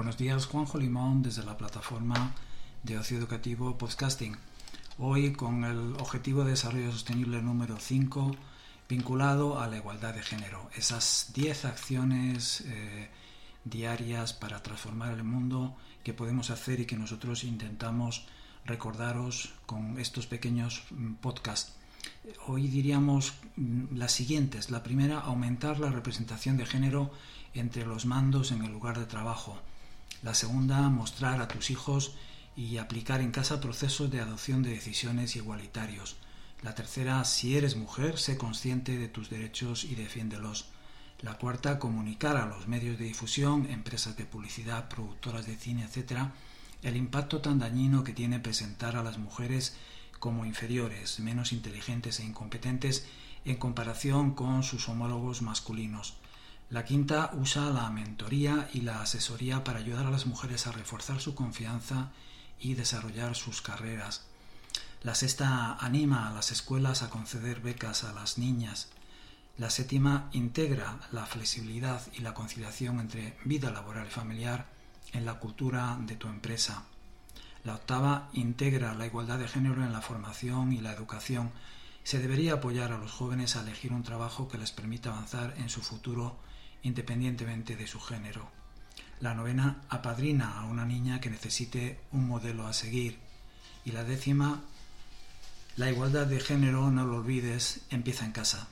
Buenos días, Juanjo Limón, desde la plataforma de ocio educativo Podcasting. Hoy con el Objetivo de Desarrollo Sostenible número 5, vinculado a la igualdad de género. Esas 10 acciones eh, diarias para transformar el mundo que podemos hacer y que nosotros intentamos recordaros con estos pequeños mm, podcasts. Hoy diríamos mm, las siguientes. La primera, aumentar la representación de género entre los mandos en el lugar de trabajo. La segunda, mostrar a tus hijos y aplicar en casa procesos de adopción de decisiones igualitarios. La tercera, si eres mujer, sé consciente de tus derechos y defiéndelos. La cuarta, comunicar a los medios de difusión, empresas de publicidad, productoras de cine, etc., el impacto tan dañino que tiene presentar a las mujeres como inferiores, menos inteligentes e incompetentes en comparación con sus homólogos masculinos. La quinta usa la mentoría y la asesoría para ayudar a las mujeres a reforzar su confianza y desarrollar sus carreras. La sexta anima a las escuelas a conceder becas a las niñas. La séptima integra la flexibilidad y la conciliación entre vida laboral y familiar en la cultura de tu empresa. La octava integra la igualdad de género en la formación y la educación. Se debería apoyar a los jóvenes a elegir un trabajo que les permita avanzar en su futuro independientemente de su género. La novena apadrina a una niña que necesite un modelo a seguir. Y la décima, la igualdad de género, no lo olvides, empieza en casa.